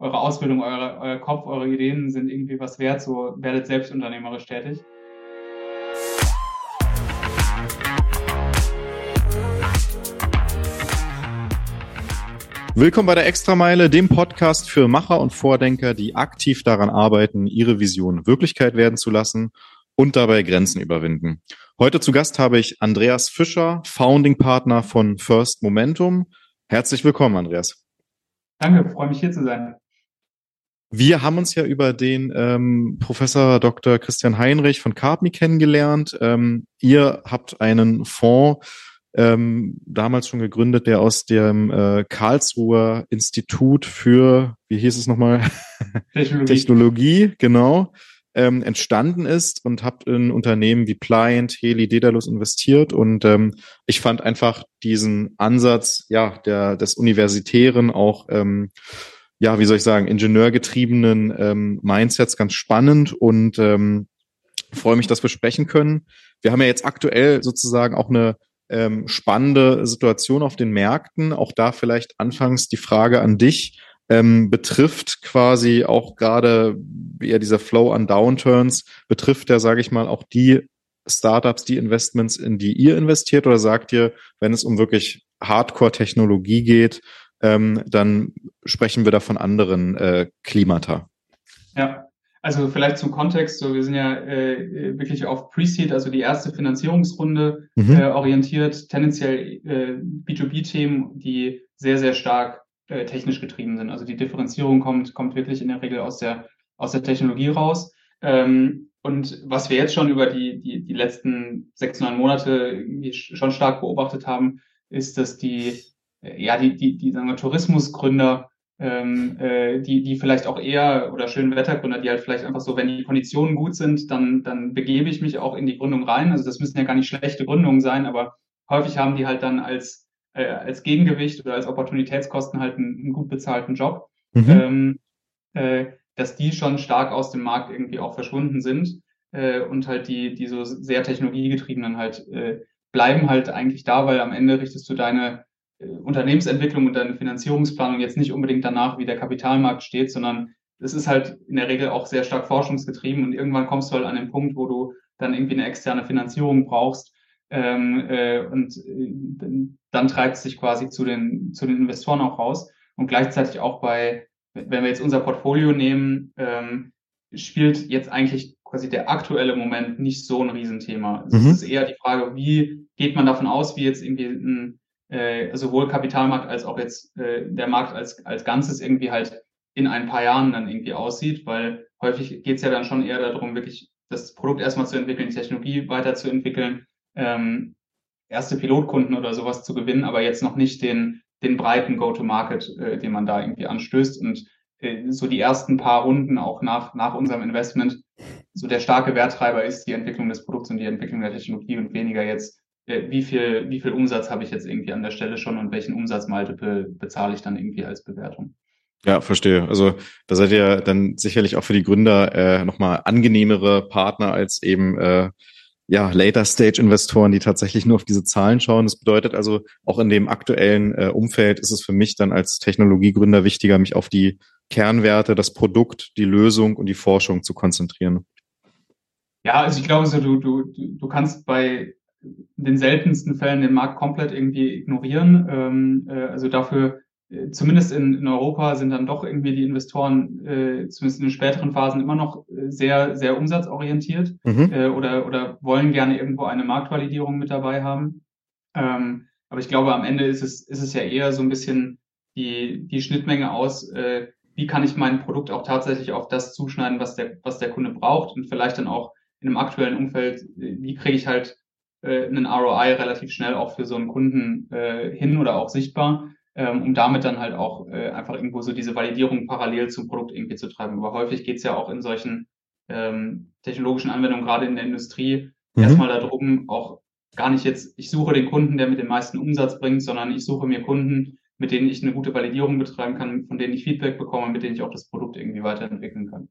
eure Ausbildung, eure, euer Kopf, eure Ideen sind irgendwie was wert, so werdet selbst unternehmerisch tätig. Willkommen bei der Extrameile, dem Podcast für Macher und Vordenker, die aktiv daran arbeiten, ihre Vision Wirklichkeit werden zu lassen und dabei Grenzen überwinden. Heute zu Gast habe ich Andreas Fischer, Founding Partner von First Momentum. Herzlich willkommen, Andreas. Danke, freue mich hier zu sein. Wir haben uns ja über den ähm, Professor Dr. Christian Heinrich von Carpmi kennengelernt. Ähm, ihr habt einen Fonds ähm, damals schon gegründet, der aus dem äh, Karlsruher Institut für, wie hieß es nochmal? Technologie. Technologie, genau, ähm, entstanden ist und habt in Unternehmen wie Pliant, Heli, Dedalus investiert und ähm, ich fand einfach diesen Ansatz, ja, der des Universitären auch ähm, ja, wie soll ich sagen, ingenieurgetriebenen ähm, Mindsets ganz spannend und ähm, freue mich, dass wir sprechen können. Wir haben ja jetzt aktuell sozusagen auch eine ähm, spannende Situation auf den Märkten. Auch da vielleicht anfangs die Frage an dich. Ähm, betrifft quasi auch gerade eher dieser Flow an Downturns, betrifft der, sage ich mal, auch die Startups, die Investments, in die ihr investiert oder sagt ihr, wenn es um wirklich Hardcore-Technologie geht, ähm, dann sprechen wir da von anderen äh, Klimata? Ja, also vielleicht zum Kontext, so wir sind ja äh, wirklich auf Pre-Seed, also die erste Finanzierungsrunde mhm. äh, orientiert, tendenziell äh, B2B-Themen, die sehr, sehr stark äh, technisch getrieben sind. Also die Differenzierung kommt, kommt wirklich in der Regel aus der, aus der Technologie raus. Ähm, und was wir jetzt schon über die, die, die letzten sechs, neun Monate schon stark beobachtet haben, ist, dass die, äh, ja, die, die, die sagen wir, Tourismusgründer ähm, äh, die, die vielleicht auch eher oder schönen Wettergründer, die halt vielleicht einfach so, wenn die Konditionen gut sind, dann, dann begebe ich mich auch in die Gründung rein. Also das müssen ja gar nicht schlechte Gründungen sein, aber häufig haben die halt dann als, äh, als Gegengewicht oder als Opportunitätskosten halt einen, einen gut bezahlten Job, mhm. ähm, äh, dass die schon stark aus dem Markt irgendwie auch verschwunden sind äh, und halt die, die so sehr technologiegetriebenen halt äh, bleiben halt eigentlich da, weil am Ende richtest du deine äh, Unternehmensentwicklung und deine Finanzierungsplanung jetzt nicht unbedingt danach, wie der Kapitalmarkt steht, sondern es ist halt in der Regel auch sehr stark forschungsgetrieben und irgendwann kommst du halt an den Punkt, wo du dann irgendwie eine externe Finanzierung brauchst ähm, äh, und äh, dann treibt es sich quasi zu den, zu den Investoren auch raus und gleichzeitig auch bei, wenn wir jetzt unser Portfolio nehmen, ähm, spielt jetzt eigentlich quasi der aktuelle Moment nicht so ein Riesenthema. Mhm. Es ist eher die Frage, wie geht man davon aus, wie jetzt irgendwie ein äh, sowohl Kapitalmarkt als auch jetzt äh, der Markt als, als Ganzes irgendwie halt in ein paar Jahren dann irgendwie aussieht, weil häufig geht es ja dann schon eher darum, wirklich das Produkt erstmal zu entwickeln, die Technologie weiterzuentwickeln, ähm, erste Pilotkunden oder sowas zu gewinnen, aber jetzt noch nicht den, den breiten Go-to-Market, äh, den man da irgendwie anstößt. Und äh, so die ersten paar Runden auch nach, nach unserem Investment, so der starke Werttreiber ist die Entwicklung des Produkts und die Entwicklung der Technologie und weniger jetzt wie viel, wie viel Umsatz habe ich jetzt irgendwie an der Stelle schon und welchen Umsatzmultiple bezahle ich dann irgendwie als Bewertung. Ja, verstehe. Also da seid ihr dann sicherlich auch für die Gründer äh, nochmal angenehmere Partner als eben äh, ja, Later-Stage-Investoren, die tatsächlich nur auf diese Zahlen schauen. Das bedeutet also, auch in dem aktuellen äh, Umfeld ist es für mich dann als Technologiegründer wichtiger, mich auf die Kernwerte, das Produkt, die Lösung und die Forschung zu konzentrieren. Ja, also ich glaube so, du, du, du kannst bei in den seltensten Fällen den Markt komplett irgendwie ignorieren. Ähm, äh, also dafür, äh, zumindest in, in Europa, sind dann doch irgendwie die Investoren, äh, zumindest in den späteren Phasen, immer noch äh, sehr, sehr umsatzorientiert mhm. äh, oder, oder wollen gerne irgendwo eine Marktvalidierung mit dabei haben. Ähm, aber ich glaube, am Ende ist es, ist es ja eher so ein bisschen die, die Schnittmenge aus, äh, wie kann ich mein Produkt auch tatsächlich auf das zuschneiden, was der, was der Kunde braucht und vielleicht dann auch in einem aktuellen Umfeld, äh, wie kriege ich halt äh, einen ROI relativ schnell auch für so einen Kunden äh, hin oder auch sichtbar, ähm, um damit dann halt auch äh, einfach irgendwo so diese Validierung parallel zum Produkt irgendwie zu treiben. Aber häufig geht's ja auch in solchen ähm, technologischen Anwendungen, gerade in der Industrie, mhm. erstmal darum, auch gar nicht jetzt, ich suche den Kunden, der mit dem meisten Umsatz bringt, sondern ich suche mir Kunden, mit denen ich eine gute Validierung betreiben kann, von denen ich Feedback bekomme, mit denen ich auch das Produkt irgendwie weiterentwickeln kann.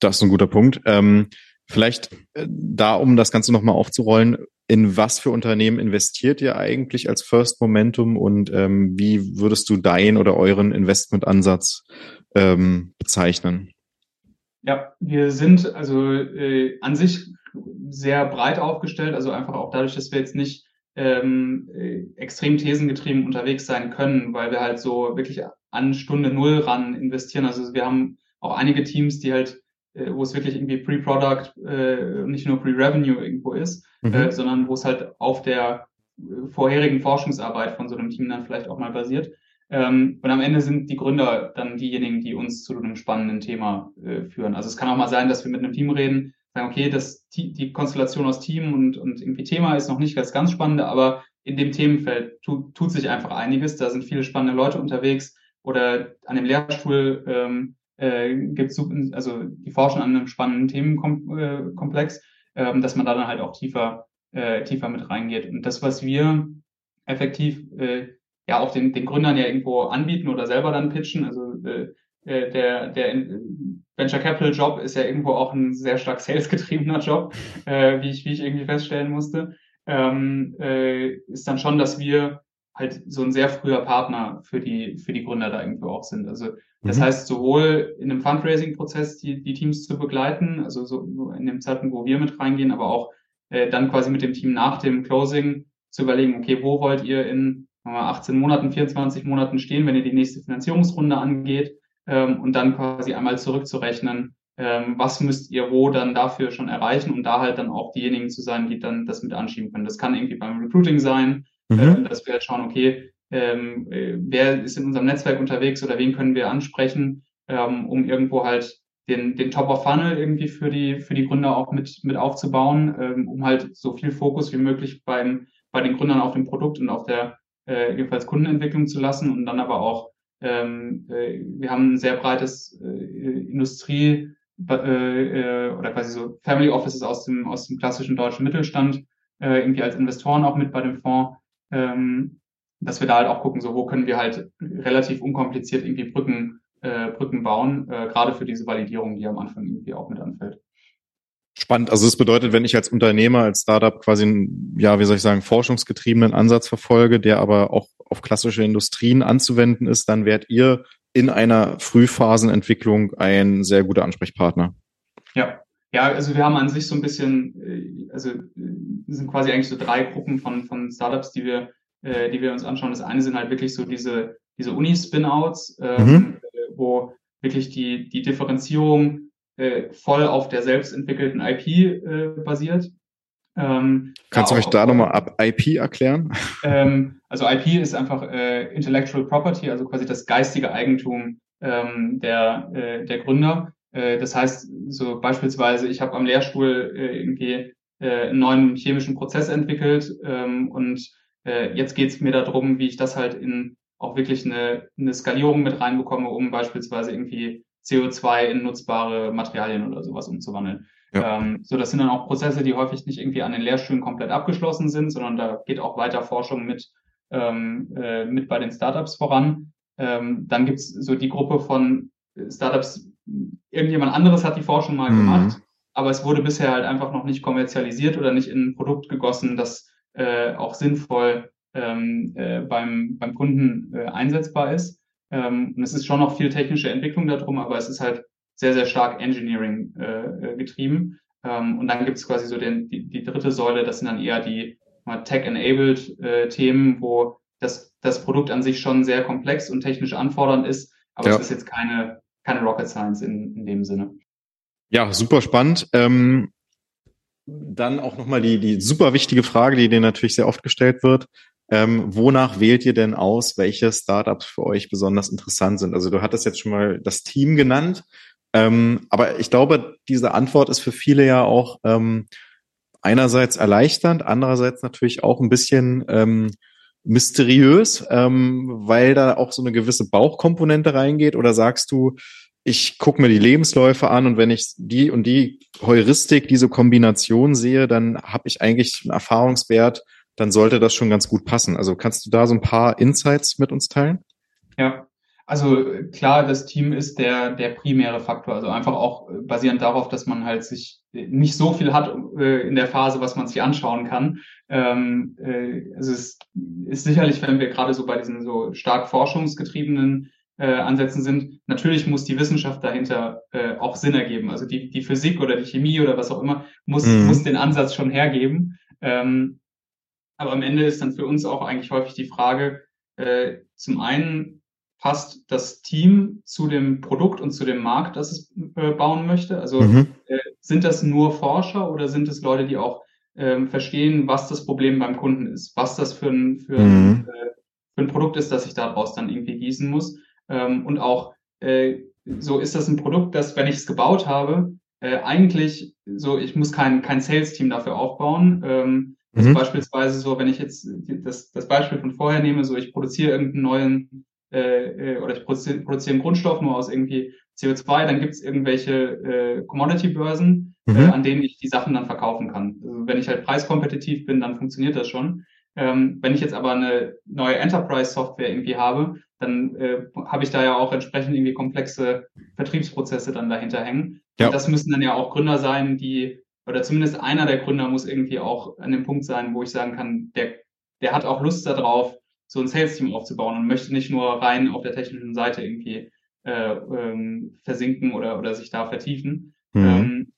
Das ist ein guter Punkt. Ähm, Vielleicht äh, da, um das Ganze nochmal aufzurollen, in was für Unternehmen investiert ihr eigentlich als First Momentum und ähm, wie würdest du deinen oder euren Investmentansatz ähm, bezeichnen? Ja, wir sind also äh, an sich sehr breit aufgestellt, also einfach auch dadurch, dass wir jetzt nicht ähm, äh, extrem thesengetrieben unterwegs sein können, weil wir halt so wirklich an Stunde Null ran investieren. Also wir haben auch einige Teams, die halt äh, wo es wirklich irgendwie Pre-Product, äh, nicht nur Pre-Revenue irgendwo ist, mhm. äh, sondern wo es halt auf der äh, vorherigen Forschungsarbeit von so einem Team dann vielleicht auch mal basiert. Ähm, und am Ende sind die Gründer dann diejenigen, die uns zu einem spannenden Thema äh, führen. Also es kann auch mal sein, dass wir mit einem Team reden, sagen, okay, das, die Konstellation aus Team und, und irgendwie Thema ist noch nicht ganz, ganz spannende, aber in dem Themenfeld tut, tut sich einfach einiges. Da sind viele spannende Leute unterwegs oder an dem Lehrstuhl ähm, äh, gibt also die forschen an einem spannenden Themenkomplex, äh, dass man da dann halt auch tiefer, äh, tiefer mit reingeht. Und das, was wir effektiv äh, ja auch den, den Gründern ja irgendwo anbieten oder selber dann pitchen, also äh, äh der, der Venture Capital Job ist ja irgendwo auch ein sehr stark salesgetriebener Job, äh, wie, ich, wie ich irgendwie feststellen musste, ähm, äh, ist dann schon, dass wir halt so ein sehr früher Partner für die, für die Gründer da irgendwo auch sind. Also das mhm. heißt, sowohl in einem Fundraising-Prozess die, die Teams zu begleiten, also so in dem Zeitpunkt, wo wir mit reingehen, aber auch äh, dann quasi mit dem Team nach dem Closing zu überlegen, okay, wo wollt ihr in 18 Monaten, 24 Monaten stehen, wenn ihr die nächste Finanzierungsrunde angeht ähm, und dann quasi einmal zurückzurechnen, ähm, was müsst ihr wo dann dafür schon erreichen, um da halt dann auch diejenigen zu sein, die dann das mit anschieben können. Das kann irgendwie beim Recruiting sein, mhm. äh, dass wir halt schauen, okay, ähm, äh, wer ist in unserem Netzwerk unterwegs oder wen können wir ansprechen, ähm, um irgendwo halt den, den Top of Funnel irgendwie für die, für die Gründer auch mit, mit aufzubauen, ähm, um halt so viel Fokus wie möglich beim, bei den Gründern auf dem Produkt und auf der äh, jedenfalls Kundenentwicklung zu lassen und dann aber auch, ähm, äh, wir haben ein sehr breites äh, Industrie äh, äh, oder quasi so Family Offices aus dem, aus dem klassischen deutschen Mittelstand, äh, irgendwie als Investoren auch mit bei dem Fonds. Ähm, dass wir da halt auch gucken, so wo können wir halt relativ unkompliziert irgendwie Brücken, äh, Brücken bauen, äh, gerade für diese Validierung, die am Anfang irgendwie auch mit anfällt. Spannend. Also das bedeutet, wenn ich als Unternehmer, als Startup quasi einen, ja, wie soll ich sagen, forschungsgetriebenen Ansatz verfolge, der aber auch auf klassische Industrien anzuwenden ist, dann werdet ihr in einer Frühphasenentwicklung ein sehr guter Ansprechpartner. Ja. Ja, also wir haben an sich so ein bisschen, äh, also äh, sind quasi eigentlich so drei Gruppen von, von Startups, die wir äh, die wir uns anschauen. Das eine sind halt wirklich so diese, diese Uni-Spin-Outs, ähm, mhm. Äh, wo wirklich die, die Differenzierung äh, voll auf der selbst entwickelten IP äh, basiert. Ähm, Kannst du euch da nochmal ab IP erklären? Ähm, also IP ist einfach äh, Intellectual Property, also quasi das geistige Eigentum ähm, der, äh, der Gründer. Äh, das heißt, so beispielsweise, ich habe am Lehrstuhl äh, irgendwie äh, einen neuen chemischen Prozess entwickelt ähm, und äh, jetzt geht es mir darum, wie ich das halt in auch wirklich eine, eine Skalierung mit reinbekomme, um beispielsweise irgendwie CO2 in nutzbare Materialien oder sowas umzuwandeln. Ja. Ähm, so, das sind dann auch Prozesse, die häufig nicht irgendwie an den Lehrstühlen komplett abgeschlossen sind, sondern da geht auch weiter Forschung mit, ähm, äh, mit bei den Startups voran. Ähm, dann gibt's so die Gruppe von Startups, irgendjemand anderes hat die Forschung mal mhm. gemacht, aber es wurde bisher halt einfach noch nicht kommerzialisiert oder nicht in ein Produkt gegossen, das äh, auch sinnvoll ähm, äh, beim, beim Kunden äh, einsetzbar ist. Ähm, und es ist schon noch viel technische Entwicklung darum, aber es ist halt sehr, sehr stark Engineering äh, äh getrieben. Ähm, und dann gibt es quasi so den, die, die dritte Säule, das sind dann eher die Tech-enabled äh, Themen, wo das, das Produkt an sich schon sehr komplex und technisch anfordernd ist, aber ja. es ist jetzt keine, keine Rocket Science in, in dem Sinne. Ja, super spannend. Ähm, dann auch nochmal die, die super wichtige Frage, die dir natürlich sehr oft gestellt wird. Ähm, wonach wählt ihr denn aus, welche Startups für euch besonders interessant sind? Also du hattest jetzt schon mal das Team genannt, ähm, aber ich glaube, diese Antwort ist für viele ja auch ähm, einerseits erleichternd, andererseits natürlich auch ein bisschen ähm, mysteriös, ähm, weil da auch so eine gewisse Bauchkomponente reingeht. Oder sagst du, ich gucke mir die Lebensläufe an und wenn ich die und die Heuristik, diese Kombination sehe, dann habe ich eigentlich einen Erfahrungswert, dann sollte das schon ganz gut passen. Also kannst du da so ein paar Insights mit uns teilen? Ja, Also klar, das Team ist der, der primäre Faktor. Also einfach auch basierend darauf, dass man halt sich nicht so viel hat äh, in der Phase, was man sich anschauen kann. Ähm, äh, also es ist sicherlich, wenn wir gerade so bei diesen so stark forschungsgetriebenen äh, Ansätzen sind, natürlich muss die Wissenschaft dahinter äh, auch Sinn ergeben. Also die, die Physik oder die Chemie oder was auch immer muss, mhm. muss den Ansatz schon hergeben. Ähm, aber am Ende ist dann für uns auch eigentlich häufig die Frage, äh, zum einen, passt das Team zu dem Produkt und zu dem Markt, das es äh, bauen möchte? Also mhm. äh, sind das nur Forscher oder sind es Leute, die auch ähm, verstehen, was das Problem beim Kunden ist, was das für ein, für, mhm. äh, für ein Produkt ist, das ich daraus dann irgendwie gießen muss? Ähm, und auch so ist das ein Produkt, das, wenn ich es gebaut habe, eigentlich so, ich muss kein, kein Sales-Team dafür aufbauen. Ähm, also mhm. beispielsweise so, wenn ich jetzt das, das Beispiel von vorher nehme, so ich produziere irgendeinen neuen äh, äh, oder ich produziere, produziere einen Grundstoff nur aus irgendwie CO2, dann gibt es irgendwelche äh, Commodity-Börsen, äh, mhm. äh, an denen ich die Sachen dann verkaufen kann. Also wenn ich halt preiskompetitiv bin, dann funktioniert das schon. Ähm, wenn ich jetzt aber eine neue Enterprise-Software irgendwie habe, dann äh, habe ich da ja auch entsprechend irgendwie komplexe Vertriebsprozesse dann dahinter hängen. Ja. Und das müssen dann ja auch Gründer sein, die, oder zumindest einer der Gründer muss irgendwie auch an dem Punkt sein, wo ich sagen kann, der, der hat auch Lust darauf, so ein Sales-Team aufzubauen und möchte nicht nur rein auf der technischen Seite irgendwie äh, ähm, versinken oder, oder sich da vertiefen. Mhm. Ähm,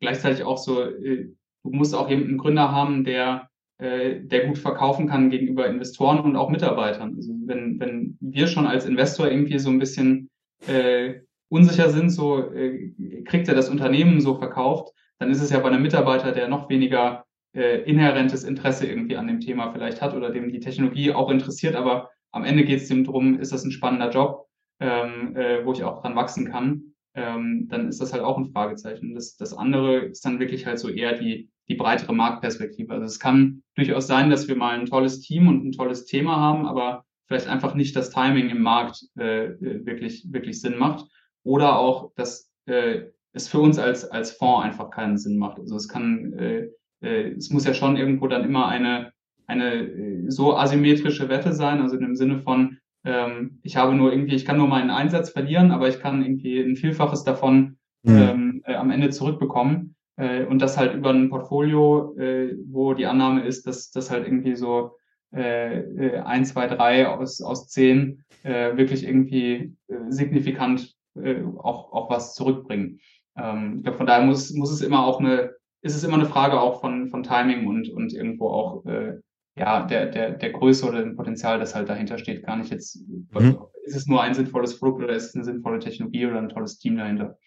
gleichzeitig auch so, äh, du musst auch eben einen Gründer haben, der, äh, der gut verkaufen kann gegenüber Investoren und auch Mitarbeitern. Also wenn, wenn wir schon als Investor irgendwie so ein bisschen äh, unsicher sind, so äh, kriegt er das Unternehmen so verkauft, dann ist es ja bei einem Mitarbeiter, der noch weniger äh, inhärentes Interesse irgendwie an dem Thema vielleicht hat oder dem die Technologie auch interessiert, aber am Ende geht es dem drum, ist das ein spannender Job, ähm, äh, wo ich auch dran wachsen kann, ähm, dann ist das halt auch ein Fragezeichen. Das, das andere ist dann wirklich halt so eher die, die breitere Marktperspektive. Also es kann durchaus sein, dass wir mal ein tolles Team und ein tolles Thema haben, aber vielleicht einfach nicht das Timing im Markt äh, äh wirklich, wirklich Sinn macht. Oder auch, dass äh, es für uns als, als Fonds einfach keinen Sinn macht. Also es kann äh, äh, es muss ja schon irgendwo dann immer eine, eine äh, so asymmetrische Wette sein, also in dem Sinne von, ähm, ich habe nur irgendwie, ich kann nur meinen Einsatz verlieren, aber ich kann irgendwie ein Vielfaches davon mhm. ähm, äh, am Ende zurückbekommen. Äh, und das halt über ein Portfolio, äh, wo die Annahme ist, dass das halt irgendwie so äh, äh, ein, zwei, drei aus, aus zehn äh, wirklich irgendwie äh, signifikant äh, auch, auch was zurückbringen. Ähm, ich glaube, von daher muss, muss es immer auch eine, ist es immer eine Frage auch von, von Timing und, und irgendwo auch äh, ja, der, der, der Größe oder dem Potenzial, das halt dahinter steht, gar nicht jetzt, mhm. ist es nur ein sinnvolles Produkt oder ist es eine sinnvolle Technologie oder ein tolles Team dahinter?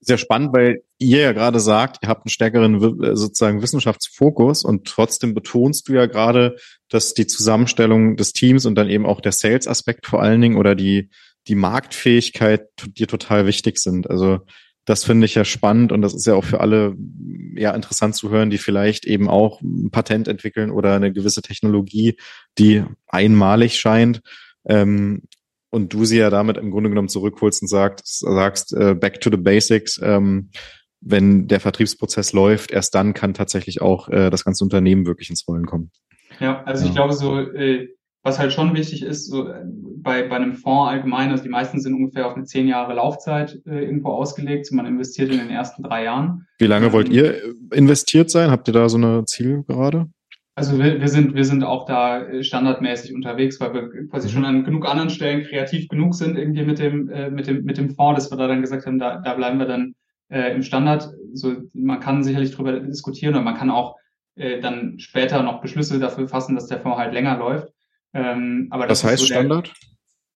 Sehr spannend, weil ihr ja gerade sagt, ihr habt einen stärkeren äh, sozusagen Wissenschaftsfokus und trotzdem betonst du ja gerade, dass die Zusammenstellung des Teams und dann eben auch der Sales-Aspekt vor allen Dingen oder die, die Marktfähigkeit dir total wichtig sind. Also das finde ich ja spannend und das ist ja auch für alle ja interessant zu hören, die vielleicht eben auch ein Patent entwickeln oder eine gewisse Technologie, die einmalig scheint. Ähm, und du sie ja damit im Grunde genommen zurückholst und sagst, sagst äh, back to the basics. Ähm, wenn der Vertriebsprozess läuft, erst dann kann tatsächlich auch äh, das ganze Unternehmen wirklich ins Rollen kommen. Ja, also ja. ich glaube so, äh, was halt schon wichtig ist, so äh, bei, bei einem Fonds allgemein, also die meisten sind ungefähr auf eine zehn Jahre Laufzeit äh, irgendwo ausgelegt. man investiert in den ersten drei Jahren. Wie lange wollt ihr investiert sein? Habt ihr da so eine Ziel gerade? Also wir, wir sind wir sind auch da äh, standardmäßig unterwegs, weil wir quasi mhm. schon an genug anderen Stellen kreativ genug sind irgendwie mit dem äh, mit dem mit dem Fonds, dass wir da dann gesagt haben, da, da bleiben wir dann äh, im Standard. So man kann sicherlich drüber diskutieren und man kann auch äh, dann später noch Beschlüsse dafür fassen, dass der Fonds halt länger läuft. Ähm, aber das, das heißt so Standard?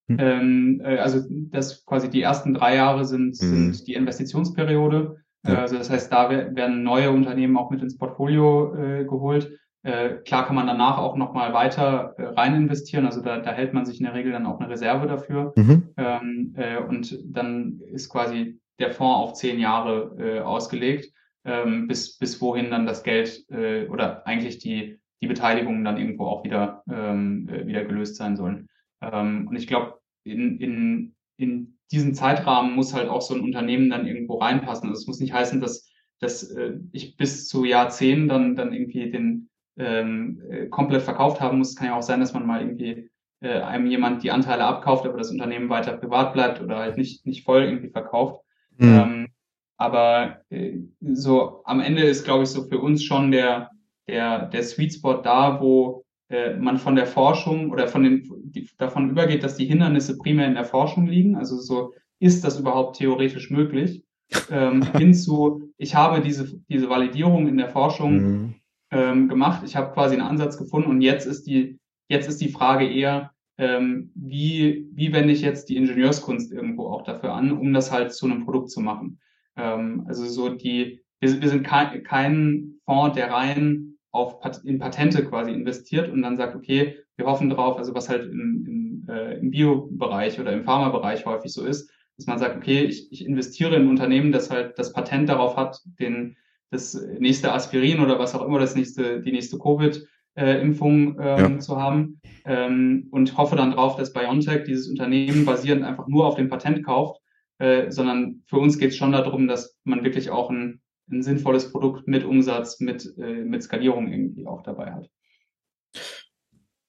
Der, hm. ähm, äh, also das quasi die ersten drei Jahre sind, mhm. sind die Investitionsperiode. Ja. Also das heißt, da werden neue Unternehmen auch mit ins Portfolio äh, geholt. Äh, klar kann man danach auch nochmal weiter äh, rein investieren. Also da, da hält man sich in der Regel dann auch eine Reserve dafür. Mhm. Ähm, äh, und dann ist quasi der Fonds auf zehn Jahre äh, ausgelegt, ähm, bis, bis wohin dann das Geld äh, oder eigentlich die die Beteiligungen dann irgendwo auch wieder, ähm, äh, wieder gelöst sein sollen. Ähm, und ich glaube, in, in, in diesen Zeitrahmen muss halt auch so ein Unternehmen dann irgendwo reinpassen. Also es muss nicht heißen, dass, dass äh, ich bis zu Jahr zehn dann, dann irgendwie den ähm, äh, komplett verkauft haben muss. Es kann ja auch sein, dass man mal irgendwie äh, einem jemand die Anteile abkauft, aber das Unternehmen weiter privat bleibt oder halt nicht, nicht voll irgendwie verkauft. Mhm. Ähm, aber äh, so am Ende ist, glaube ich, so für uns schon der, der, der Sweet Spot da, wo äh, man von der Forschung oder von den, die, davon übergeht, dass die Hindernisse primär in der Forschung liegen. Also so, ist das überhaupt theoretisch möglich? ähm, hinzu, ich habe diese, diese Validierung in der Forschung mhm. ähm, gemacht, ich habe quasi einen Ansatz gefunden und jetzt ist die, jetzt ist die Frage eher, ähm, wie, wie wende ich jetzt die Ingenieurskunst irgendwo auch dafür an, um das halt zu einem Produkt zu machen. Ähm, also so die, wir, wir sind kein, kein Fonds, der rein auf in Patente quasi investiert und dann sagt, okay, wir hoffen drauf, also was halt im, im, äh, im Bio-Bereich oder im Pharma-Bereich häufig so ist, dass man sagt, okay, ich, ich investiere in ein Unternehmen, das halt das Patent darauf hat, den das nächste Aspirin oder was auch immer das nächste, die nächste Covid-Impfung ähm, ja. zu haben ähm, und hoffe dann drauf, dass BioNTech dieses Unternehmen basierend einfach nur auf dem Patent kauft, äh, sondern für uns geht es schon darum, dass man wirklich auch ein ein sinnvolles Produkt mit Umsatz, mit, äh, mit Skalierung irgendwie auch dabei hat.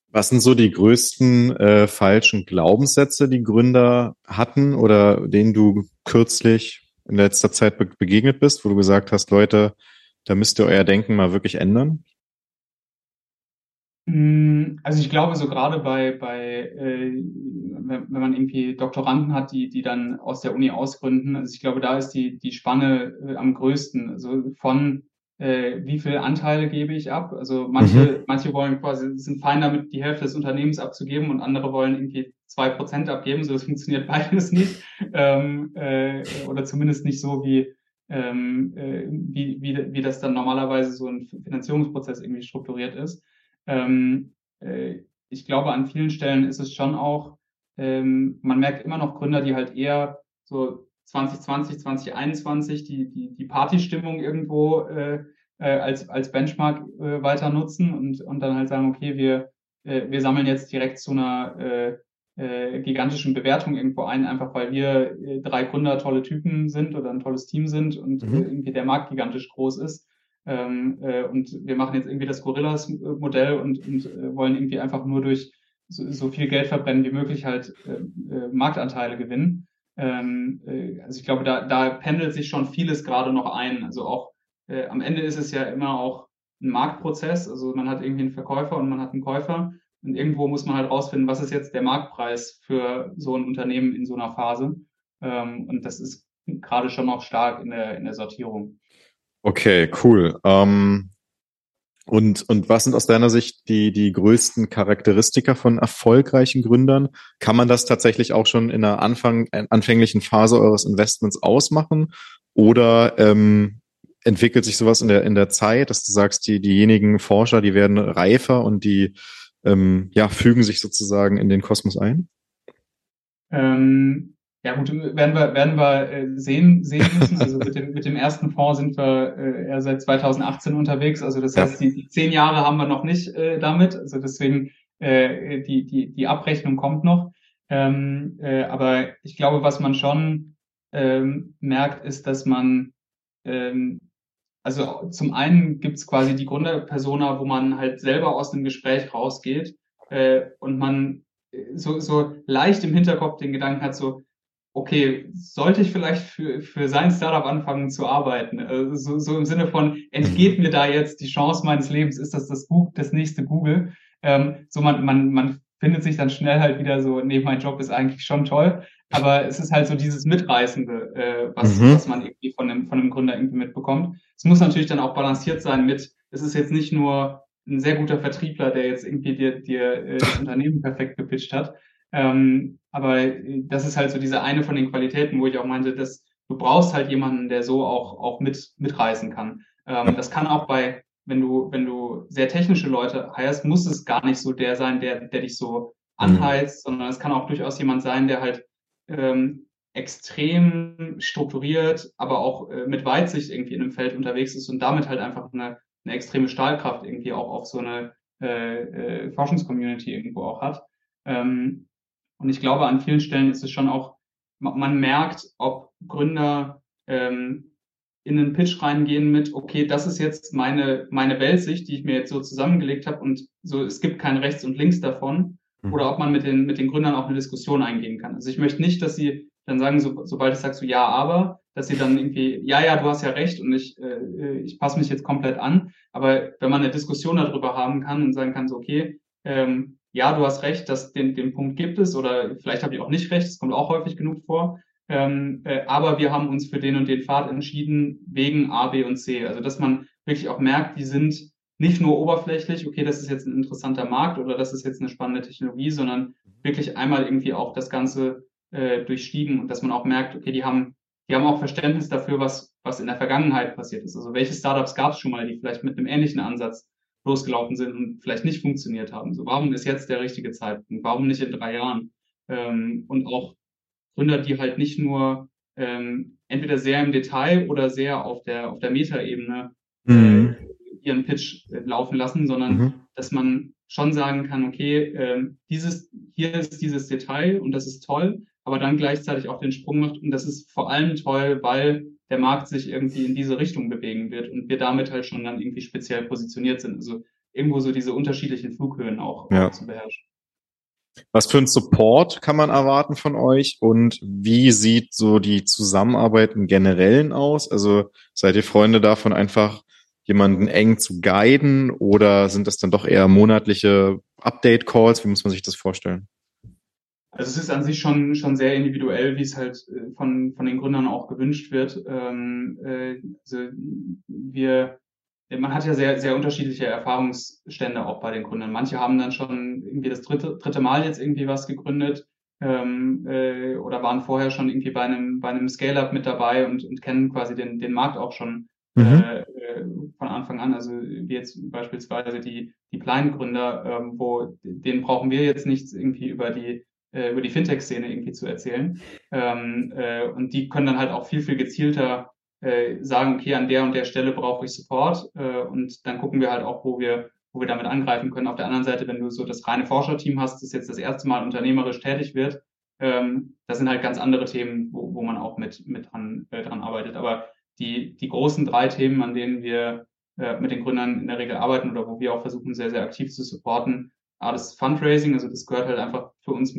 Was sind so die größten äh, falschen Glaubenssätze, die Gründer hatten oder denen du kürzlich in letzter Zeit be begegnet bist, wo du gesagt hast, Leute, da müsst ihr euer Denken mal wirklich ändern? Hm, also ich glaube, so gerade bei, bei äh, wenn, wenn man irgendwie Doktoranden hat, die, die dann aus der Uni ausgründen, also ich glaube, da ist die, die Spanne äh, am größten. Also von äh, wie viel Anteile gebe ich ab? Also manche, mhm. manche wollen quasi, sind fein damit, die Hälfte des Unternehmens abzugeben und andere wollen irgendwie zwei Prozent abgeben. So das funktioniert beides nicht. Ähm, äh, oder zumindest nicht so wie, ähm, äh, wie, wie, wie das dann normalerweise so ein Finanzierungsprozess irgendwie strukturiert ist. Ähm, äh, ich glaube, an vielen Stellen ist es schon auch, ähm, man merkt immer noch Gründer, die halt eher so 2020, 2021 die, die, die Partystimmung irgendwo äh, äh, als, als Benchmark äh, weiter nutzen und, und dann halt sagen, okay, wir, äh, wir sammeln jetzt direkt zu einer äh, äh, gigantischen Bewertung irgendwo ein, einfach weil wir äh, drei Gründer tolle Typen sind oder ein tolles Team sind und mhm. äh, irgendwie der Markt gigantisch groß ist. Ähm, äh, und wir machen jetzt irgendwie das Gorillas-Modell und, und äh, wollen irgendwie einfach nur durch so, so viel Geld verbrennen wie möglich halt äh, äh, Marktanteile gewinnen. Ähm, äh, also ich glaube, da, da pendelt sich schon vieles gerade noch ein. Also auch äh, am Ende ist es ja immer auch ein Marktprozess. Also man hat irgendwie einen Verkäufer und man hat einen Käufer. Und irgendwo muss man halt rausfinden, was ist jetzt der Marktpreis für so ein Unternehmen in so einer Phase. Ähm, und das ist gerade schon noch stark in der, in der Sortierung. Okay, cool. Ähm, und, und was sind aus deiner Sicht die, die größten Charakteristika von erfolgreichen Gründern? Kann man das tatsächlich auch schon in der Anfang, anfänglichen Phase eures Investments ausmachen? Oder ähm, entwickelt sich sowas in der, in der Zeit, dass du sagst, die, diejenigen Forscher, die werden reifer und die ähm, ja, fügen sich sozusagen in den Kosmos ein? Ähm, ja gut, werden wir, werden wir äh, sehen, sehen müssen. Also mit dem, mit dem ersten Fonds sind wir äh, eher seit 2018 unterwegs. Also das heißt, die, die zehn Jahre haben wir noch nicht äh, damit. Also deswegen äh, die, die, die Abrechnung kommt noch. Ähm, äh, aber ich glaube, was man schon ähm, merkt, ist, dass man ähm, also zum einen gibt's quasi die Gründerpersona, wo man halt selber aus dem Gespräch rausgeht äh, und man so, so leicht im Hinterkopf den Gedanken hat, so, okay, sollte ich vielleicht für, für sein Startup anfangen zu arbeiten? Also so, so im Sinne von, entgeht mir da jetzt die Chance meines Lebens? Ist das das, Google, das nächste Google? Ähm, so man, man, man findet sich dann schnell halt wieder so, nee, mein Job ist eigentlich schon toll. Aber es ist halt so dieses Mitreißende, äh, was, mhm. was man irgendwie von einem, von einem Gründer irgendwie mitbekommt. Es muss natürlich dann auch balanciert sein mit, es ist jetzt nicht nur ein sehr guter Vertriebler, der jetzt irgendwie dir, dir äh, das Unternehmen perfekt gepitcht hat, ähm, aber äh, das ist halt so diese eine von den Qualitäten, wo ich auch meinte, dass du brauchst halt jemanden, der so auch, auch mit, mitreißen kann. Ähm, das kann auch bei, wenn du, wenn du sehr technische Leute heierst, muss es gar nicht so der sein, der, der dich so anheizt, mhm. sondern es kann auch durchaus jemand sein, der halt ähm, extrem strukturiert, aber auch äh, mit Weitsicht irgendwie in einem Feld unterwegs ist und damit halt einfach eine, eine extreme Stahlkraft irgendwie auch auf so eine äh, äh, Forschungscommunity irgendwo auch hat. Ähm, und ich glaube, an vielen Stellen ist es schon auch, man merkt, ob Gründer ähm, in den Pitch reingehen mit, okay, das ist jetzt meine, meine Weltsicht, die ich mir jetzt so zusammengelegt habe und so, es gibt kein Rechts und Links davon. mhm. oder ob man mit den, mit den Gründern auch eine Diskussion eingehen kann. Also ich möchte nicht, dass sie dann sagen, so, sobald ich sage so ja, aber, dass sie dann irgendwie, ja, ja, du hast ja recht und ich, äh, ich passe mich jetzt komplett an. Aber wenn man eine Diskussion darüber haben kann und sagen kann, so, okay, ähm, ja, du hast recht, dass den, den Punkt gibt es oder vielleicht habe ich auch nicht recht, das kommt auch häufig genug vor. Ähm, äh, aber wir haben uns für den und den Pfad entschieden wegen A, B und C. Also dass man wirklich auch merkt, die sind nicht nur oberflächlich, okay, das ist jetzt ein interessanter Markt oder das ist jetzt eine spannende Technologie, sondern wirklich einmal irgendwie auch das Ganze äh, durchstiegen und dass man auch merkt, okay, die haben, die haben auch Verständnis dafür, was, was in der Vergangenheit passiert ist. Also welche Startups gab es schon mal, die vielleicht mit einem ähnlichen Ansatz losgelaufen sind und vielleicht nicht funktioniert haben. So, warum ist jetzt der richtige Zeitpunkt? Warum nicht in drei Jahren? Ähm, und auch Gründer, die halt nicht nur ähm, entweder sehr im Detail oder sehr auf der auf der Metaebene mhm. äh, ihren Pitch äh, laufen lassen, sondern mhm. dass man schon sagen kann, okay, äh, dieses hier ist dieses Detail und das ist toll, aber dann gleichzeitig auch den Sprung macht und das ist vor allem toll, weil der Markt sich irgendwie in diese Richtung bewegen wird und wir damit halt schon dann irgendwie speziell positioniert sind. Also irgendwo so diese unterschiedlichen Flughöhen auch, ja. auch zu beherrschen. Was für ein Support kann man erwarten von euch und wie sieht so die Zusammenarbeit im Generellen aus? Also seid ihr Freunde davon, einfach jemanden eng zu guiden oder sind das dann doch eher monatliche Update-Calls? Wie muss man sich das vorstellen? Also es ist an sich schon, schon sehr individuell, wie es halt äh, von, von den Gründern auch gewünscht wird. Ähm, äh, also wir man hat ja sehr, sehr unterschiedliche Erfahrungsstände auch bei den Gründern. Manche haben dann schon irgendwie das dritte, dritte Mal jetzt irgendwie was gegründet ähm, äh, oder waren vorher schon irgendwie bei einem, bei einem Scale-Up mit dabei und, und kennen quasi den, den Markt auch schon mhm. äh, äh von Anfang an. Also wie jetzt beispielsweise die, die kleinen Gründer, ähm, wo denen brauchen wir jetzt nichts irgendwie über die äh, über die Fintech-Szene irgendwie zu erzählen. Ähm, äh, und die können dann halt auch viel, viel gezielter äh, sagen, okay, an der und der Stelle brauche ich Support äh, und dann gucken wir halt auch, wo wir, wo wir damit angreifen können. Auf der anderen Seite, wenn du so das reine Forscherteam hast, das jetzt das erste Mal unternehmerisch tätig wird, ähm, das sind halt ganz andere Themen, wo, wo man auch mit, mit dran, äh, dran arbeitet. Aber die, die großen drei Themen, an denen wir äh, mit den Gründern in der Regel arbeiten oder wo wir auch versuchen, sehr, sehr aktiv zu supporten, A, das Fundraising, also das gehört halt einfach für uns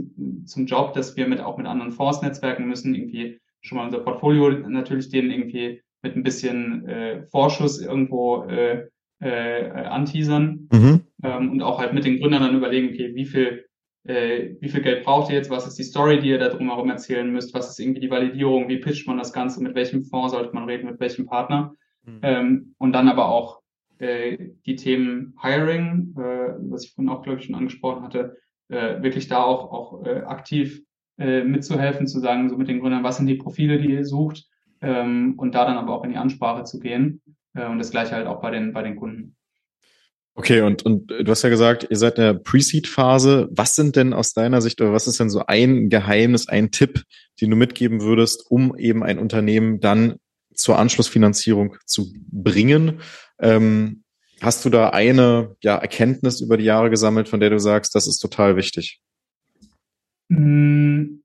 zum Job, dass wir mit auch mit anderen Fonds netzwerken müssen, irgendwie schon mal unser Portfolio natürlich denen irgendwie mit ein bisschen äh, Vorschuss irgendwo äh, äh, anteasern. Mhm. ähm, und auch halt mit den Gründern dann überlegen, okay, wie viel äh, wie viel Geld braucht ihr jetzt, was ist die Story, die ihr da drumherum erzählen müsst, was ist irgendwie die Validierung, wie pitcht man das Ganze, mit welchem Fonds sollte man reden, mit welchem Partner? Mhm. ähm, und dann aber auch äh, die Themen Hiring, äh, was ich vorhin auch, glaube ich, schon angesprochen hatte, äh, wirklich da auch, auch äh, aktiv äh, mitzuhelfen, zu sagen, so mit den Gründern, was sind die Profile, die ihr sucht, ähm, und da dann aber auch in die Ansprache zu gehen. Äh, und das gleiche halt auch bei den, bei den Kunden. Okay, und, und du hast ja gesagt, ihr seid in der Pre-Seed-Phase. Was sind denn aus deiner Sicht oder was ist denn so ein Geheimnis, ein Tipp, den du mitgeben würdest, um eben ein Unternehmen dann zur Anschlussfinanzierung zu bringen? Ähm, hast du da eine ja, Erkenntnis über die Jahre gesammelt, von der du sagst, das ist total wichtig? Mm,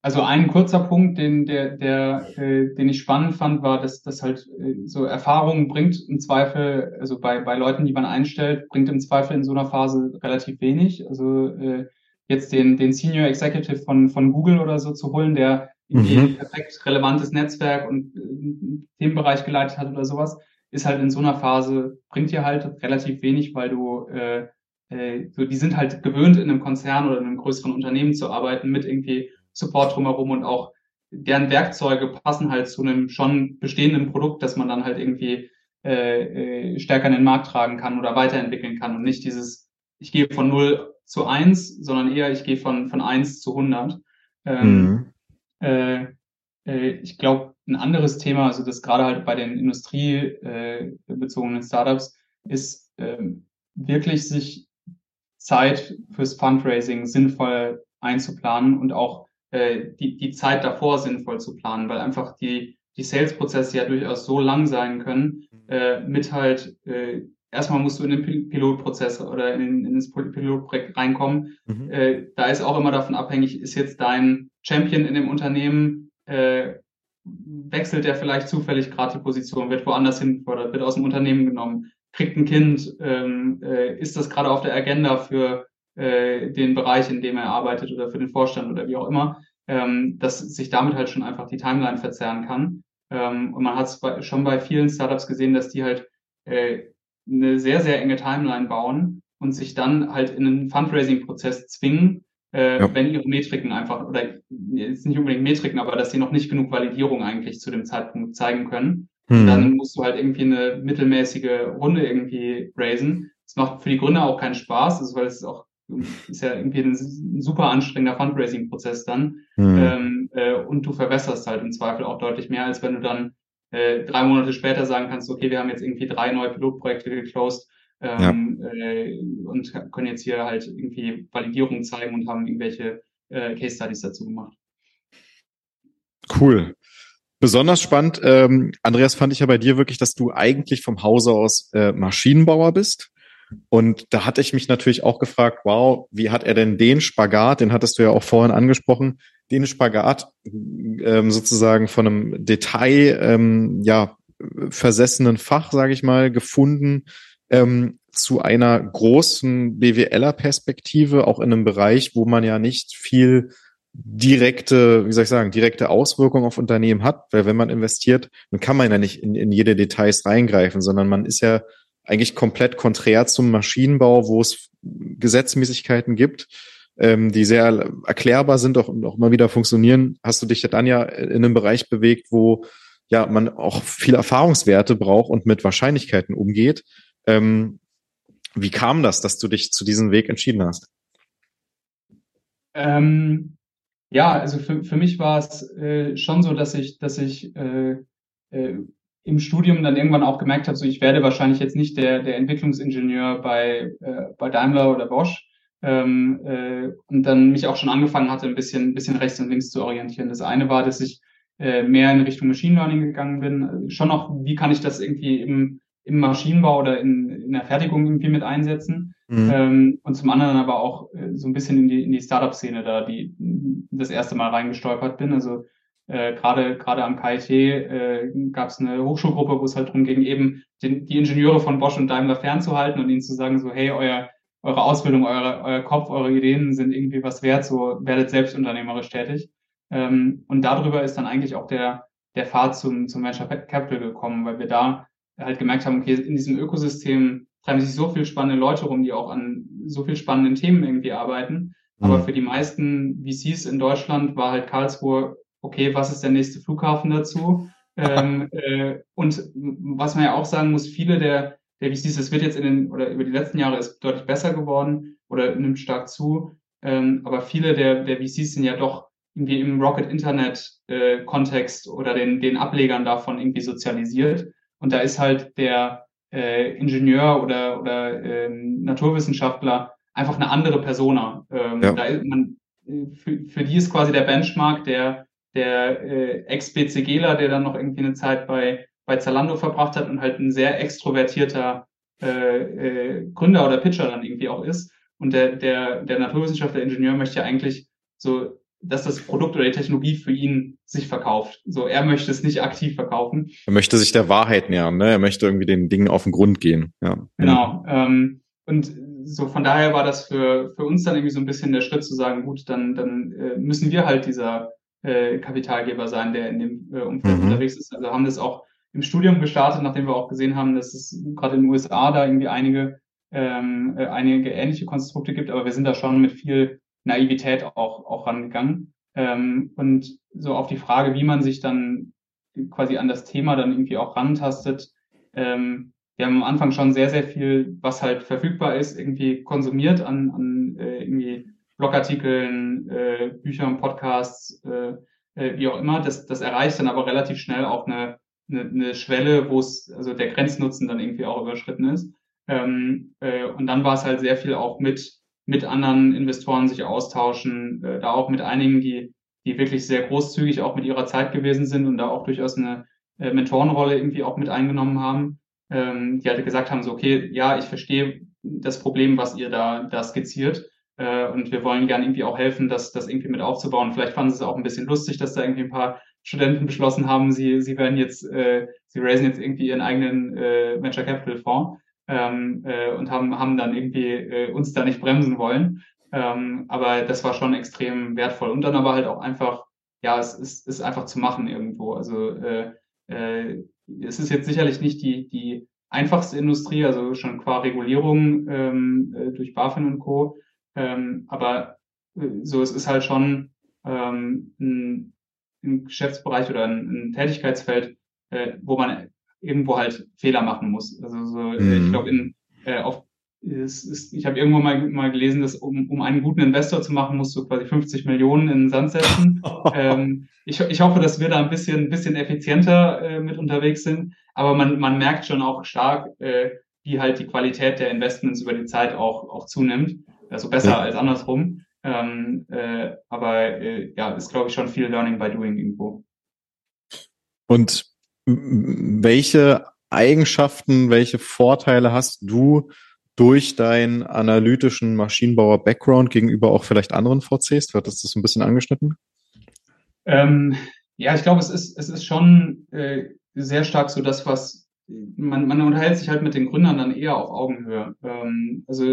also ein kurzer Punkt, den, der, der, äh, den ich spannend fand, war, dass das halt äh, so Erfahrungen bringt im Zweifel, also bei, bei Leuten, die man einstellt, bringt im Zweifel in so einer Phase relativ wenig. Also äh, jetzt den, den Senior Executive von, von Google oder so zu holen, der mhm. ein perfekt relevantes Netzwerk und äh, Themenbereich geleitet hat oder sowas, ist halt in so einer Phase, bringt dir halt relativ wenig, weil du äh, äh, so, die sind halt gewöhnt, in einem Konzern oder in einem größeren Unternehmen zu arbeiten, mit irgendwie Support drumherum und auch deren Werkzeuge passen halt zu einem schon bestehenden Produkt, dass man dann halt irgendwie äh, äh, stärker in den Markt tragen kann oder weiterentwickeln kann und nicht dieses, ich gehe von 0 zu 1, sondern eher, ich gehe von, von 1 zu 100. Ähm, mhm. äh, äh, ich glaube, ein anderes Thema, also das gerade halt bei den industriebezogenen äh, Startups, ist äh, wirklich sich Zeit fürs Fundraising sinnvoll einzuplanen und auch äh, die, die Zeit davor sinnvoll zu planen, weil einfach die, die Sales-Prozesse ja durchaus so lang sein können, mhm. äh, mit halt, äh, erstmal musst du in den Pilotprozess oder in, in das Pilotprojekt reinkommen. Mhm. Äh, da ist auch immer davon abhängig, ist jetzt dein Champion in dem Unternehmen, äh, wechselt der vielleicht zufällig gerade die Position, wird woanders hin gefördert, wird aus dem Unternehmen genommen, kriegt ein Kind, ähm, äh, ist das gerade auf der Agenda für äh, den Bereich, in dem er arbeitet oder für den Vorstand oder wie auch immer, ähm, dass sich damit halt schon einfach die Timeline verzerren kann. Ähm, und man hat es schon bei vielen Startups gesehen, dass die halt äh, eine sehr, sehr enge Timeline bauen und sich dann halt in einen Fundraising-Prozess zwingen, äh, ja. wenn ihre Metriken einfach, oder jetzt nicht unbedingt Metriken, aber dass sie noch nicht genug Validierung eigentlich zu dem Zeitpunkt zeigen können. Hm. Dann musst du halt irgendwie eine mittelmäßige Runde irgendwie raisen. Das macht für die Gründer auch keinen Spaß, also weil es ist auch ist ja irgendwie ein, ein super anstrengender Fundraising-Prozess dann. Hm. Ähm, äh, und du verbesserst halt im Zweifel auch deutlich mehr, als wenn du dann äh, drei Monate später sagen kannst, okay, wir haben jetzt irgendwie drei neue Pilotprojekte geclosed ähm, ja. äh, und können jetzt hier halt irgendwie Validierung zeigen und haben irgendwelche äh, Case Studies dazu gemacht. Cool. Besonders spannend, ähm, Andreas, fand ich ja bei dir wirklich, dass du eigentlich vom Hause aus äh, Maschinenbauer bist. Und da hatte ich mich natürlich auch gefragt, wow, wie hat er denn den Spagat, den hattest du ja auch vorhin angesprochen, den Spagat ähm, sozusagen von einem Detail, ähm, ja, versessenen Fach, sage ich mal, gefunden, ähm, zu einer großen BWLer-Perspektive, auch in einem Bereich, wo man ja nicht viel direkte, wie soll ich sagen, direkte Auswirkungen auf Unternehmen hat, weil wenn man investiert, dann kann man ja nicht in, in jede Details reingreifen, sondern man ist ja eigentlich komplett konträr zum Maschinenbau, wo es Gesetzmäßigkeiten gibt, ähm, die sehr erklärbar sind auch, und auch immer wieder funktionieren. Hast du dich dann ja in einem Bereich bewegt, wo ja man auch viel Erfahrungswerte braucht und mit Wahrscheinlichkeiten umgeht. Ähm, wie kam das, dass du dich zu diesem Weg entschieden hast? Ähm, ja, also für, für mich war es äh, schon so, dass ich, dass ich äh, äh, im Studium dann irgendwann auch gemerkt habe, so ich werde wahrscheinlich jetzt nicht der, der Entwicklungsingenieur bei, äh, bei Daimler oder Bosch. Ähm, äh, und dann mich auch schon angefangen hatte, ein bisschen, bisschen rechts und links zu orientieren. Das eine war, dass ich äh, mehr in Richtung Machine Learning gegangen bin. Schon noch, wie kann ich das irgendwie im, im Maschinenbau oder in, in der Fertigung irgendwie mit einsetzen. Mhm. Ähm, und zum anderen aber auch äh, so ein bisschen in die, in die Startup-Szene da, die das erste Mal reingestolpert bin. Also äh, gerade gerade am KIT äh, gab es eine Hochschulgruppe, wo es halt darum ging, eben den, die Ingenieure von Bosch und Daimler fernzuhalten und ihnen zu sagen, so, hey, euer, eure Ausbildung, eure, euer Kopf, eure Ideen sind irgendwie was wert, so werdet selbst unternehmerisch tätig. Ähm, und darüber ist dann eigentlich auch der, der Pfad zum, zum Venture Capital gekommen, weil wir da halt gemerkt haben, okay, in diesem Ökosystem treiben sich so viele spannende Leute rum, die auch an so viel spannenden Themen irgendwie arbeiten. Aber mhm. für die meisten VCs in Deutschland war halt Karlsruhe okay, was ist der nächste Flughafen dazu? ähm, äh, und was man ja auch sagen muss, viele der, der VCs, es wird jetzt in den, oder über die letzten Jahre ist deutlich besser geworden oder nimmt stark zu, ähm, aber viele der, der VCs sind ja doch irgendwie im Rocket Internet äh, Kontext oder den, den Ablegern davon irgendwie sozialisiert. Und da ist halt der äh, Ingenieur oder, oder ähm, Naturwissenschaftler einfach eine andere Persona. Ähm, ja. da ist man, äh, für, für die ist quasi der Benchmark der der äh, Ex-BCGler, der dann noch irgendwie eine Zeit bei, bei Zalando verbracht hat und halt ein sehr extrovertierter äh, äh, Gründer oder Pitcher dann irgendwie auch ist. Und der, der, der Naturwissenschaftler, Ingenieur möchte ja eigentlich so, dass das Produkt oder die Technologie für ihn sich verkauft. So, er möchte es nicht aktiv verkaufen. Er möchte sich der Wahrheit nähern, ne? Er möchte irgendwie den Dingen auf den Grund gehen. Ja. Genau. Ähm, und so von daher war das für, für uns dann irgendwie so ein bisschen der Schritt zu sagen, gut, dann, dann äh, müssen wir halt dieser äh, Kapitalgeber sein, der in dem äh, Umfeld mhm. unterwegs ist. Also haben das auch im Studium gestartet, nachdem wir auch gesehen haben, dass es gerade in den USA da irgendwie einige, ähm, äh, einige ähnliche Konstrukte gibt, aber wir sind da schon mit viel Naivität auch, auch rangegangen. Ähm, und so auf die Frage, wie man sich dann quasi an das Thema dann irgendwie auch rantastet, ähm, wir haben am Anfang schon sehr, sehr viel, was halt verfügbar ist, irgendwie konsumiert an, an äh, irgendwie Blogartikeln, äh, Büchern, Podcasts, äh, äh, wie auch immer. Das, das erreicht dann aber relativ schnell auch eine, eine, eine Schwelle, wo es, also der Grenznutzen dann irgendwie auch überschritten ist. Ähm, äh, und dann war es halt sehr viel auch mit, mit anderen Investoren sich austauschen, äh, da auch mit einigen, die, die wirklich sehr großzügig auch mit ihrer Zeit gewesen sind und da auch durchaus eine äh, Mentorenrolle irgendwie auch mit eingenommen haben, ähm, die halt gesagt haben, so, okay, ja, ich verstehe das Problem, was ihr da, da skizziert. Äh, und wir wollen gerne irgendwie auch helfen, das, das irgendwie mit aufzubauen. Vielleicht fanden sie es auch ein bisschen lustig, dass da irgendwie ein paar Studenten beschlossen haben, sie, sie werden jetzt, äh, sie raisen jetzt irgendwie ihren eigenen äh, Venture Capital Fonds. Ähm, äh, und haben, haben dann irgendwie äh, uns da nicht bremsen wollen. Ähm, aber das war schon extrem wertvoll. Und dann aber halt auch einfach, ja, es ist, ist einfach zu machen irgendwo. Also äh, äh, es ist jetzt sicherlich nicht die, die einfachste Industrie, also schon qua Regulierung ähm, äh, durch BaFin und Co. Ähm, aber äh, so, es ist halt schon ähm, ein, ein Geschäftsbereich oder ein, ein Tätigkeitsfeld, äh, wo man irgendwo halt Fehler machen muss. Also so, mhm. ich glaube, in äh, auf ist, ist, ich habe irgendwo mal, mal gelesen, dass um, um einen guten Investor zu machen, musst du quasi 50 Millionen in den Sand setzen. ähm, ich, ich hoffe, dass wir da ein bisschen, ein bisschen effizienter äh, mit unterwegs sind, aber man, man merkt schon auch stark, äh, wie halt die Qualität der Investments über die Zeit auch, auch zunimmt. Also besser ja. als andersrum. Ähm, äh, aber äh, ja, ist, glaube ich, schon viel Learning by Doing irgendwo. Und welche Eigenschaften, welche Vorteile hast du durch deinen analytischen Maschinenbauer-Background gegenüber auch vielleicht anderen VCs? Du hattest das ein bisschen angeschnitten. Ähm, ja, ich glaube, es ist, es ist schon äh, sehr stark so das, was man, man unterhält sich halt mit den Gründern dann eher auf Augenhöhe. Ähm, also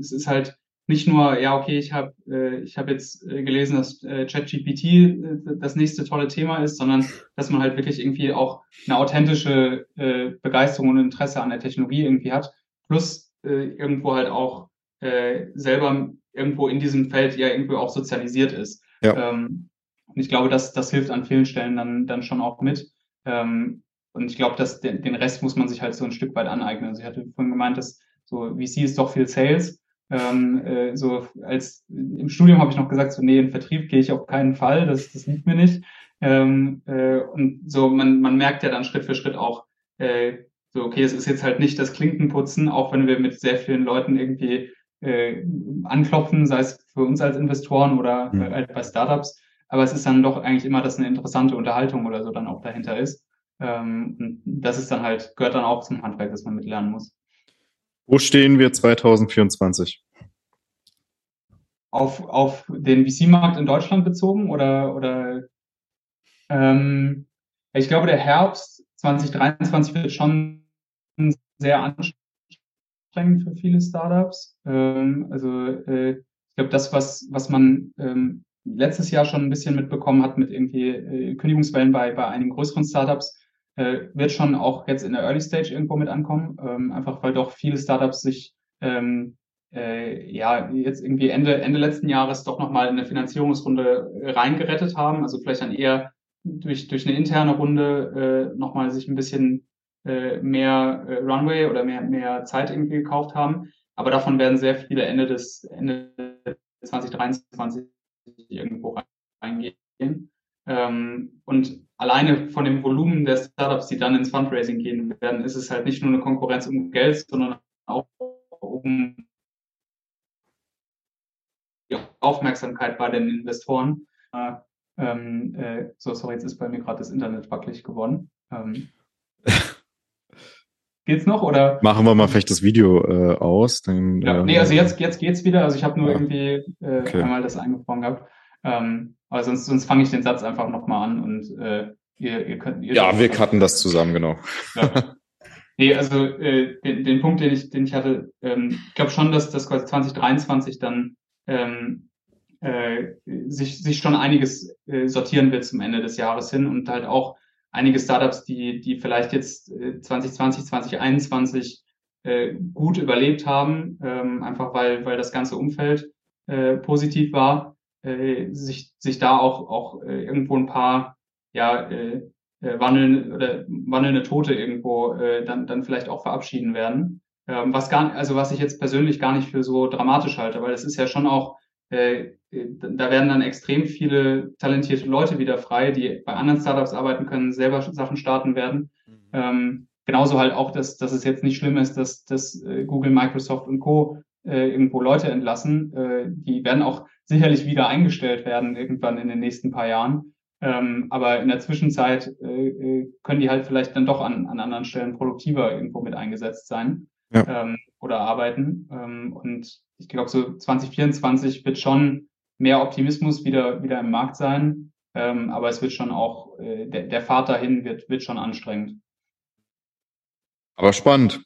es ist halt nicht nur, ja, okay, ich habe äh, ich hab jetzt äh, gelesen, dass äh, ChatGPT äh, das nächste tolle Thema ist, sondern dass man halt wirklich irgendwie auch eine authentische äh, Begeisterung und Interesse an der Technologie irgendwie hat. Plus äh, irgendwo halt auch äh, selber irgendwo in diesem Feld ja irgendwo auch sozialisiert ist. Ja. Ähm, und ich glaube, das, das hilft an vielen Stellen dann, dann schon auch mit. Ähm, und ich glaube, dass den, den Rest muss man sich halt so ein Stück weit aneignen. Also ich hatte vorhin gemeint, dass so VC ist doch viel Sales. Ähm, äh, so als im Studium habe ich noch gesagt, so nee, in Vertrieb gehe ich auf keinen Fall, das, das liegt mir nicht. Ähm, äh, und so, man, man merkt ja dann Schritt für Schritt auch, äh, so, okay, es ist jetzt halt nicht das Klinkenputzen, auch wenn wir mit sehr vielen Leuten irgendwie äh, anklopfen, sei es für uns als Investoren oder mhm. äh, bei Startups, aber es ist dann doch eigentlich immer, dass eine interessante Unterhaltung oder so dann auch dahinter ist. Ähm, und das ist dann halt, gehört dann auch zum Handwerk, das man mitlernen muss. Wo stehen wir 2024? Auf, auf den VC-Markt in Deutschland bezogen oder, oder ähm, ich glaube, der Herbst 2023 wird schon sehr anstrengend für viele Startups. Ähm, also äh, ich glaube, das, was, was man ähm, letztes Jahr schon ein bisschen mitbekommen hat mit irgendwie äh, Kündigungswellen bei, bei einigen größeren Startups, äh, wird schon auch jetzt in der Early Stage irgendwo mit ankommen, ähm, einfach weil doch viele Startups sich ähm, äh, ja jetzt irgendwie Ende Ende letzten Jahres doch nochmal in eine Finanzierungsrunde reingerettet haben, also vielleicht dann eher durch durch eine interne Runde äh, nochmal sich ein bisschen äh, mehr äh, Runway oder mehr mehr Zeit irgendwie gekauft haben, aber davon werden sehr viele Ende des Ende 2023 irgendwo reingehen. Ähm, und alleine von dem Volumen der Startups, die dann ins Fundraising gehen werden, ist es halt nicht nur eine Konkurrenz um Geld, sondern auch um die Aufmerksamkeit bei den Investoren. Äh, ähm, äh, so, sorry, jetzt ist bei mir gerade das Internet wackelig geworden. Ähm, geht's noch oder? Machen wir mal vielleicht das Video äh, aus. Dann, ja, ähm, nee, also jetzt, jetzt geht's wieder. Also ich habe nur ja. irgendwie äh, okay. einmal das eingebrochen gehabt. Ähm, aber sonst, sonst fange ich den Satz einfach nochmal an und äh, ihr, ihr könnt. Ihr ja, wir cutten das zusammen, genau. Ja. Nee, also äh, den, den Punkt, den ich, den ich hatte, ähm, ich glaube schon, dass das quasi 2023 dann ähm, äh, sich, sich schon einiges äh, sortieren wird zum Ende des Jahres hin und halt auch einige Startups, die, die vielleicht jetzt äh, 2020, 2021 äh, gut überlebt haben, ähm, einfach weil, weil das ganze Umfeld äh, positiv war, äh, sich, sich da auch, auch äh, irgendwo ein paar ja, äh, äh, wandeln oder wandelnde Tote irgendwo äh, dann, dann vielleicht auch verabschieden werden. Ähm, was gar also was ich jetzt persönlich gar nicht für so dramatisch halte, weil es ist ja schon auch, äh, äh, da werden dann extrem viele talentierte Leute wieder frei, die bei anderen Startups arbeiten können, selber Sachen starten werden. Mhm. Ähm, genauso halt auch, dass, dass es jetzt nicht schlimm ist, dass, dass äh, Google, Microsoft und Co. Äh, irgendwo Leute entlassen. Äh, die werden auch sicherlich wieder eingestellt werden irgendwann in den nächsten paar Jahren. Ähm, aber in der Zwischenzeit äh, äh, können die halt vielleicht dann doch an, an anderen Stellen produktiver irgendwo mit eingesetzt sein ja. ähm, oder arbeiten. Ähm, und ich glaube, so 2024 wird schon mehr Optimismus wieder, wieder im Markt sein. Ähm, aber es wird schon auch, äh, der, der Pfad dahin wird, wird schon anstrengend. Aber spannend.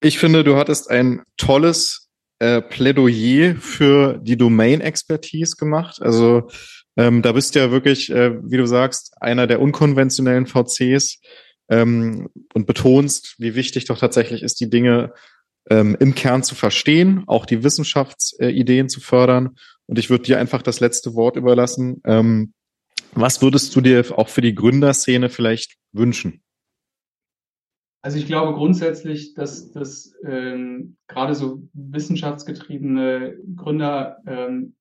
Ich finde, du hattest ein tolles äh, Plädoyer für die Domain-Expertise gemacht. Also ähm, da bist du ja wirklich, äh, wie du sagst, einer der unkonventionellen VCs ähm, und betonst, wie wichtig doch tatsächlich ist, die Dinge ähm, im Kern zu verstehen, auch die Wissenschaftsideen äh, zu fördern. Und ich würde dir einfach das letzte Wort überlassen. Ähm, was würdest du dir auch für die Gründerszene vielleicht wünschen? Also ich glaube grundsätzlich, dass, dass ähm, gerade so wissenschaftsgetriebene Gründer, ähm,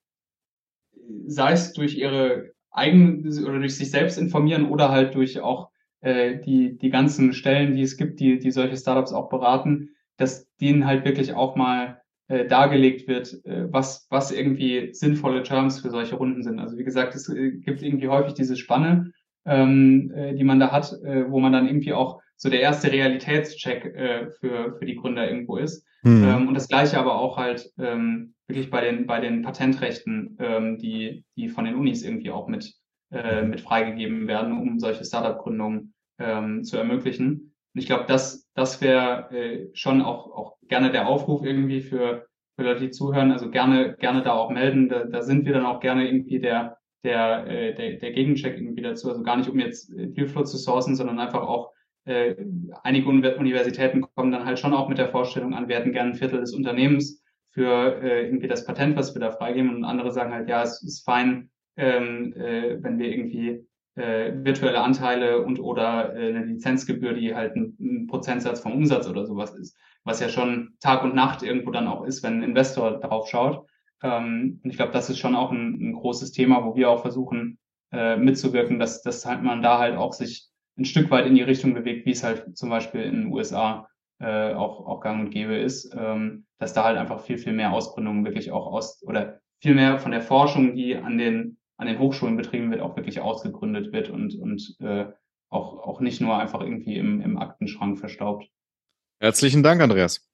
sei es durch ihre eigenen oder durch sich selbst informieren oder halt durch auch äh, die, die ganzen Stellen, die es gibt, die, die solche Startups auch beraten, dass denen halt wirklich auch mal äh, dargelegt wird, äh, was, was irgendwie sinnvolle Terms für solche Runden sind. Also wie gesagt, es äh, gibt irgendwie häufig diese Spanne, ähm, äh, die man da hat, äh, wo man dann irgendwie auch so der erste Realitätscheck äh, für, für die Gründer irgendwo ist. Mhm. Ähm, und das gleiche aber auch halt ähm, wirklich bei den, bei den Patentrechten, ähm, die, die von den Unis irgendwie auch mit, äh, mit freigegeben werden, um solche Startup-Gründungen ähm, zu ermöglichen. Und ich glaube, das, das wäre äh, schon auch, auch gerne der Aufruf irgendwie für, für Leute, die zuhören. Also gerne, gerne da auch melden. Da, da sind wir dann auch gerne irgendwie der, der, äh, der, der Gegencheck irgendwie dazu. Also gar nicht, um jetzt äh, Dealflow zu sourcen, sondern einfach auch äh, einige Universitäten kommen dann halt schon auch mit der Vorstellung an, wir hätten gerne ein Viertel des Unternehmens für äh, irgendwie das Patent, was wir da freigeben. Und andere sagen halt, ja, es ist fein, ähm, äh, wenn wir irgendwie äh, virtuelle Anteile und oder äh, eine Lizenzgebühr, die halt ein, ein Prozentsatz vom Umsatz oder sowas ist, was ja schon Tag und Nacht irgendwo dann auch ist, wenn ein Investor darauf schaut. Ähm, und ich glaube, das ist schon auch ein, ein großes Thema, wo wir auch versuchen äh, mitzuwirken, dass, dass halt man da halt auch sich ein Stück weit in die Richtung bewegt, wie es halt zum Beispiel in den USA äh, auch, auch gang und gäbe ist, ähm, dass da halt einfach viel, viel mehr Ausgründungen wirklich auch aus oder viel mehr von der Forschung, die an den, an den Hochschulen betrieben wird, auch wirklich ausgegründet wird und, und äh, auch, auch nicht nur einfach irgendwie im, im Aktenschrank verstaubt. Herzlichen Dank, Andreas.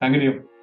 Danke dir.